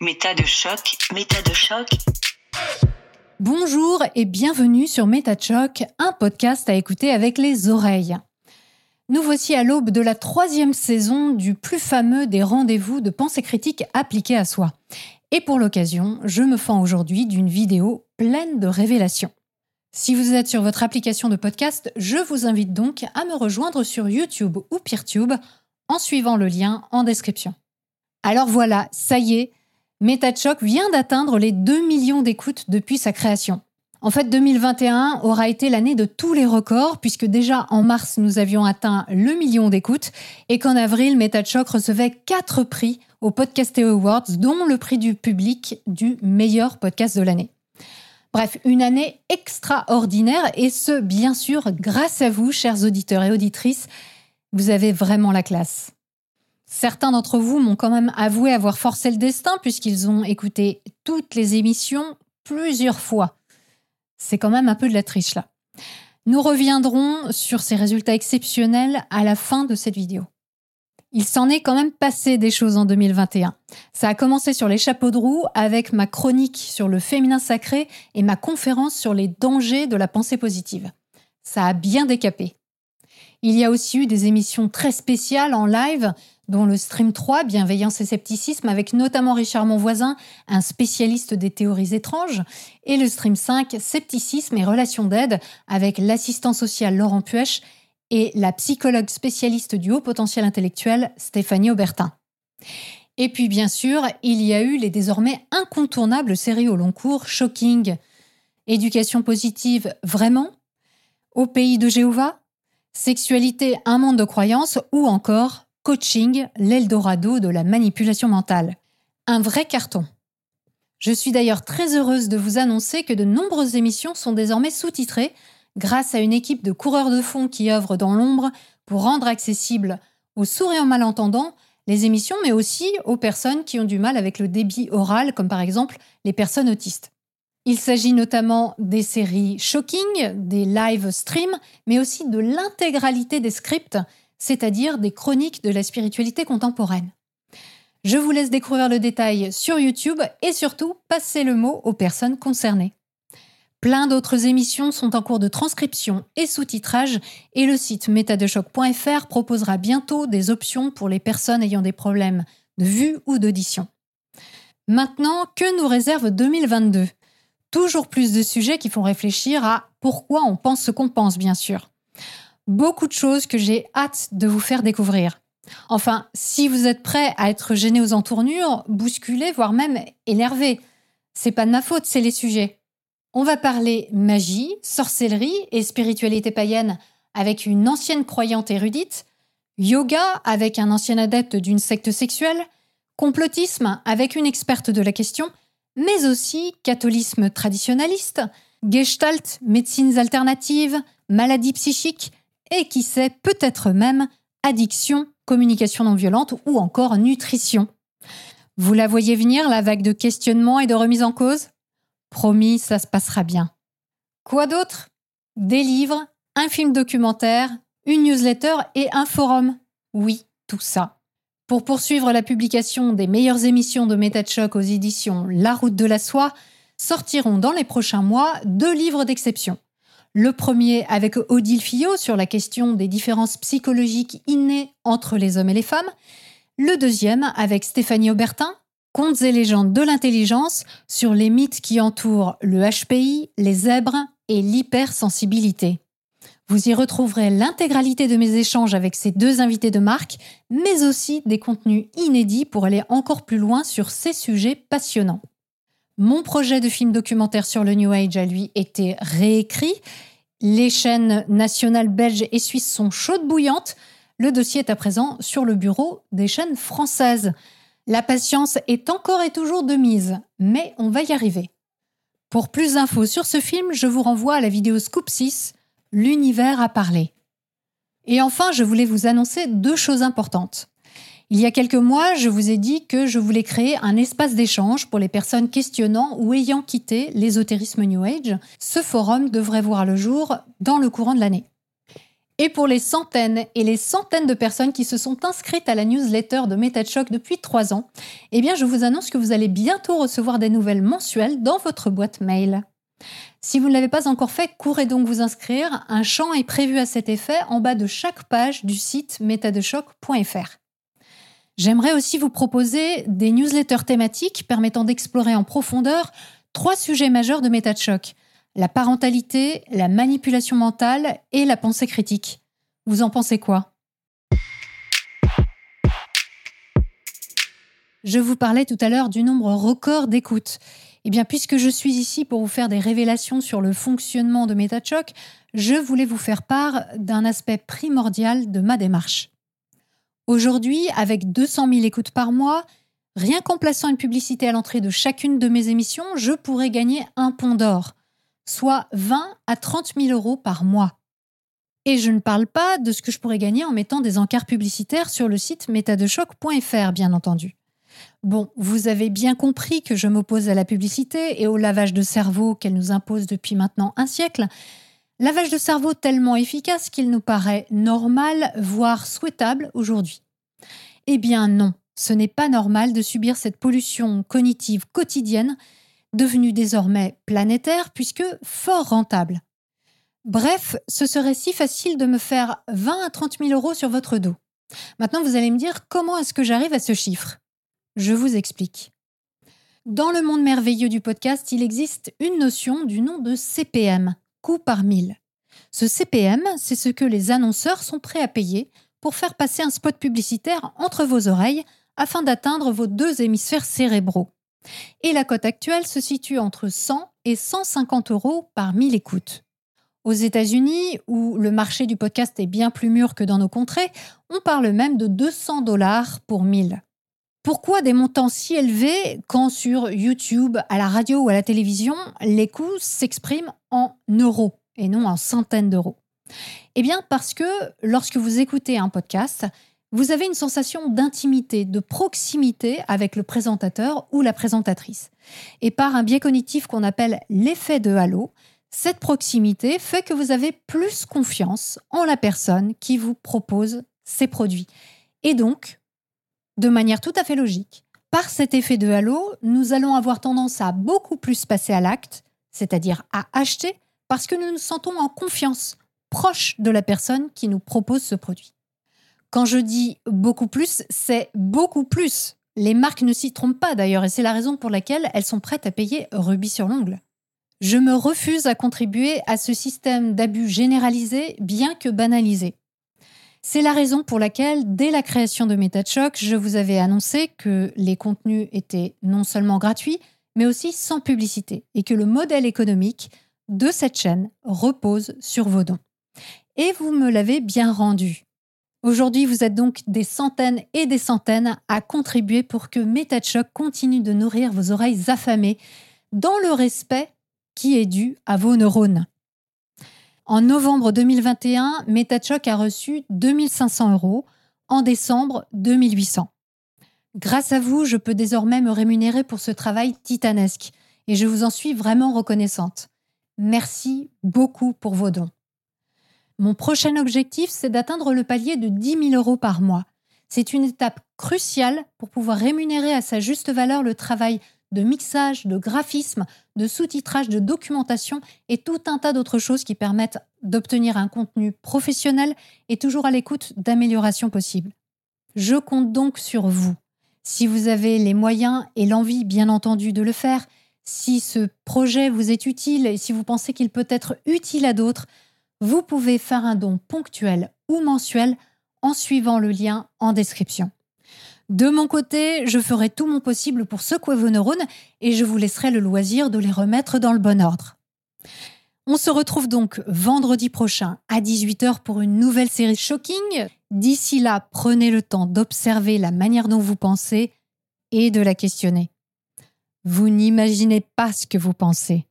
Méta de choc, méta de choc. Bonjour et bienvenue sur Méta de choc, un podcast à écouter avec les oreilles. Nous voici à l'aube de la troisième saison du plus fameux des rendez-vous de pensée critique appliqués à soi. Et pour l'occasion, je me fends aujourd'hui d'une vidéo pleine de révélations. Si vous êtes sur votre application de podcast, je vous invite donc à me rejoindre sur YouTube ou PeerTube en suivant le lien en description. Alors voilà, ça y est, MetaChoc vient d'atteindre les 2 millions d'écoutes depuis sa création. En fait, 2021 aura été l'année de tous les records, puisque déjà en mars, nous avions atteint le million d'écoutes, et qu'en avril, MetaChoc recevait 4 prix aux Podcast Awards, dont le prix du public du meilleur podcast de l'année. Bref, une année extraordinaire, et ce, bien sûr, grâce à vous, chers auditeurs et auditrices. Vous avez vraiment la classe. Certains d'entre vous m'ont quand même avoué avoir forcé le destin puisqu'ils ont écouté toutes les émissions plusieurs fois. C'est quand même un peu de la triche là. Nous reviendrons sur ces résultats exceptionnels à la fin de cette vidéo. Il s'en est quand même passé des choses en 2021. Ça a commencé sur les chapeaux de roue avec ma chronique sur le féminin sacré et ma conférence sur les dangers de la pensée positive. Ça a bien décapé. Il y a aussi eu des émissions très spéciales en live dont le Stream 3, Bienveillance et Scepticisme, avec notamment Richard Monvoisin, un spécialiste des théories étranges, et le Stream 5, Scepticisme et Relations d'aide, avec l'assistant social Laurent Puech et la psychologue spécialiste du haut potentiel intellectuel Stéphanie Aubertin. Et puis bien sûr, il y a eu les désormais incontournables séries au long cours Shocking, Éducation positive vraiment, Au pays de Jéhovah, Sexualité, un monde de croyances ou encore Coaching, l'Eldorado de la manipulation mentale. Un vrai carton. Je suis d'ailleurs très heureuse de vous annoncer que de nombreuses émissions sont désormais sous-titrées grâce à une équipe de coureurs de fond qui œuvrent dans l'ombre pour rendre accessibles aux souriants malentendants les émissions, mais aussi aux personnes qui ont du mal avec le débit oral, comme par exemple les personnes autistes. Il s'agit notamment des séries Shocking, des live streams, mais aussi de l'intégralité des scripts c'est-à-dire des chroniques de la spiritualité contemporaine. Je vous laisse découvrir le détail sur YouTube et surtout passer le mot aux personnes concernées. Plein d'autres émissions sont en cours de transcription et sous-titrage et le site métadechoc.fr proposera bientôt des options pour les personnes ayant des problèmes de vue ou d'audition. Maintenant, que nous réserve 2022 Toujours plus de sujets qui font réfléchir à pourquoi on pense ce qu'on pense, bien sûr beaucoup de choses que j'ai hâte de vous faire découvrir. Enfin, si vous êtes prêt à être gêné aux entournures, bousculé, voire même énervé, c'est pas de ma faute, c'est les sujets. On va parler magie, sorcellerie et spiritualité païenne avec une ancienne croyante érudite, yoga avec un ancien adepte d'une secte sexuelle, complotisme avec une experte de la question, mais aussi catholisme traditionnaliste, gestalt, médecines alternatives, maladies psychiques, et qui sait peut-être même addiction, communication non violente ou encore nutrition. Vous la voyez venir, la vague de questionnements et de remise en cause? Promis, ça se passera bien. Quoi d'autre? Des livres, un film documentaire, une newsletter et un forum. Oui, tout ça. Pour poursuivre la publication des meilleures émissions de MetaChoc aux éditions La Route de la Soie, sortiront dans les prochains mois deux livres d'exception. Le premier avec Odile Fillot sur la question des différences psychologiques innées entre les hommes et les femmes. Le deuxième avec Stéphanie Aubertin, Contes et légendes de l'intelligence sur les mythes qui entourent le HPI, les zèbres et l'hypersensibilité. Vous y retrouverez l'intégralité de mes échanges avec ces deux invités de marque, mais aussi des contenus inédits pour aller encore plus loin sur ces sujets passionnants. Mon projet de film documentaire sur le New Age a lui été réécrit. Les chaînes nationales belges et suisses sont chaudes bouillantes. Le dossier est à présent sur le bureau des chaînes françaises. La patience est encore et toujours de mise, mais on va y arriver. Pour plus d'infos sur ce film, je vous renvoie à la vidéo Scoop 6, L'univers à parler. Et enfin, je voulais vous annoncer deux choses importantes. Il y a quelques mois, je vous ai dit que je voulais créer un espace d'échange pour les personnes questionnant ou ayant quitté l'ésotérisme New Age. Ce forum devrait voir le jour dans le courant de l'année. Et pour les centaines et les centaines de personnes qui se sont inscrites à la newsletter de MetaChoc depuis trois ans, eh bien, je vous annonce que vous allez bientôt recevoir des nouvelles mensuelles dans votre boîte mail. Si vous ne l'avez pas encore fait, courez donc vous inscrire. Un champ est prévu à cet effet en bas de chaque page du site metadechoc.fr. J'aimerais aussi vous proposer des newsletters thématiques permettant d'explorer en profondeur trois sujets majeurs de MetaChoc la parentalité, la manipulation mentale et la pensée critique. Vous en pensez quoi? Je vous parlais tout à l'heure du nombre record d'écoutes. Eh bien, puisque je suis ici pour vous faire des révélations sur le fonctionnement de MetaChoc, je voulais vous faire part d'un aspect primordial de ma démarche. Aujourd'hui, avec 200 000 écoutes par mois, rien qu'en plaçant une publicité à l'entrée de chacune de mes émissions, je pourrais gagner un pont d'or soit 20 à 30 000 euros par mois. Et je ne parle pas de ce que je pourrais gagner en mettant des encarts publicitaires sur le site métadechoc.fr, bien entendu. Bon, vous avez bien compris que je m'oppose à la publicité et au lavage de cerveau qu'elle nous impose depuis maintenant un siècle. Lavage de cerveau tellement efficace qu'il nous paraît normal, voire souhaitable aujourd'hui. Eh bien non, ce n'est pas normal de subir cette pollution cognitive quotidienne devenu désormais planétaire puisque fort rentable. Bref, ce serait si facile de me faire 20 à 30 000 euros sur votre dos. Maintenant, vous allez me dire comment est-ce que j'arrive à ce chiffre? Je vous explique. Dans le monde merveilleux du podcast, il existe une notion du nom de CPM, coût par mille. Ce CPM, c'est ce que les annonceurs sont prêts à payer pour faire passer un spot publicitaire entre vos oreilles afin d'atteindre vos deux hémisphères cérébraux. Et la cote actuelle se situe entre 100 et 150 euros par 1000 écoutes. Aux États-Unis, où le marché du podcast est bien plus mûr que dans nos contrées, on parle même de 200 dollars pour 1000. Pourquoi des montants si élevés quand sur YouTube, à la radio ou à la télévision, les coûts s'expriment en euros et non en centaines d'euros? Eh bien parce que lorsque vous écoutez un podcast, vous avez une sensation d'intimité, de proximité avec le présentateur ou la présentatrice. Et par un biais cognitif qu'on appelle l'effet de halo, cette proximité fait que vous avez plus confiance en la personne qui vous propose ces produits. Et donc, de manière tout à fait logique, par cet effet de halo, nous allons avoir tendance à beaucoup plus passer à l'acte, c'est-à-dire à acheter, parce que nous nous sentons en confiance, proche de la personne qui nous propose ce produit. Quand je dis beaucoup plus, c'est beaucoup plus. Les marques ne s'y trompent pas d'ailleurs et c'est la raison pour laquelle elles sont prêtes à payer rubis sur l'ongle. Je me refuse à contribuer à ce système d'abus généralisé, bien que banalisé. C'est la raison pour laquelle, dès la création de MetaChoc, je vous avais annoncé que les contenus étaient non seulement gratuits, mais aussi sans publicité, et que le modèle économique de cette chaîne repose sur vos dons. Et vous me l'avez bien rendu. Aujourd'hui, vous êtes donc des centaines et des centaines à contribuer pour que MetaChoc continue de nourrir vos oreilles affamées dans le respect qui est dû à vos neurones. En novembre 2021, MetaChoc a reçu 2500 euros, en décembre 2800. Grâce à vous, je peux désormais me rémunérer pour ce travail titanesque et je vous en suis vraiment reconnaissante. Merci beaucoup pour vos dons. Mon prochain objectif, c'est d'atteindre le palier de 10 000 euros par mois. C'est une étape cruciale pour pouvoir rémunérer à sa juste valeur le travail de mixage, de graphisme, de sous-titrage, de documentation et tout un tas d'autres choses qui permettent d'obtenir un contenu professionnel et toujours à l'écoute d'améliorations possibles. Je compte donc sur vous. Si vous avez les moyens et l'envie, bien entendu, de le faire, si ce projet vous est utile et si vous pensez qu'il peut être utile à d'autres, vous pouvez faire un don ponctuel ou mensuel en suivant le lien en description. De mon côté, je ferai tout mon possible pour secouer vos neurones et je vous laisserai le loisir de les remettre dans le bon ordre. On se retrouve donc vendredi prochain à 18h pour une nouvelle série Shocking. D'ici là, prenez le temps d'observer la manière dont vous pensez et de la questionner. Vous n'imaginez pas ce que vous pensez.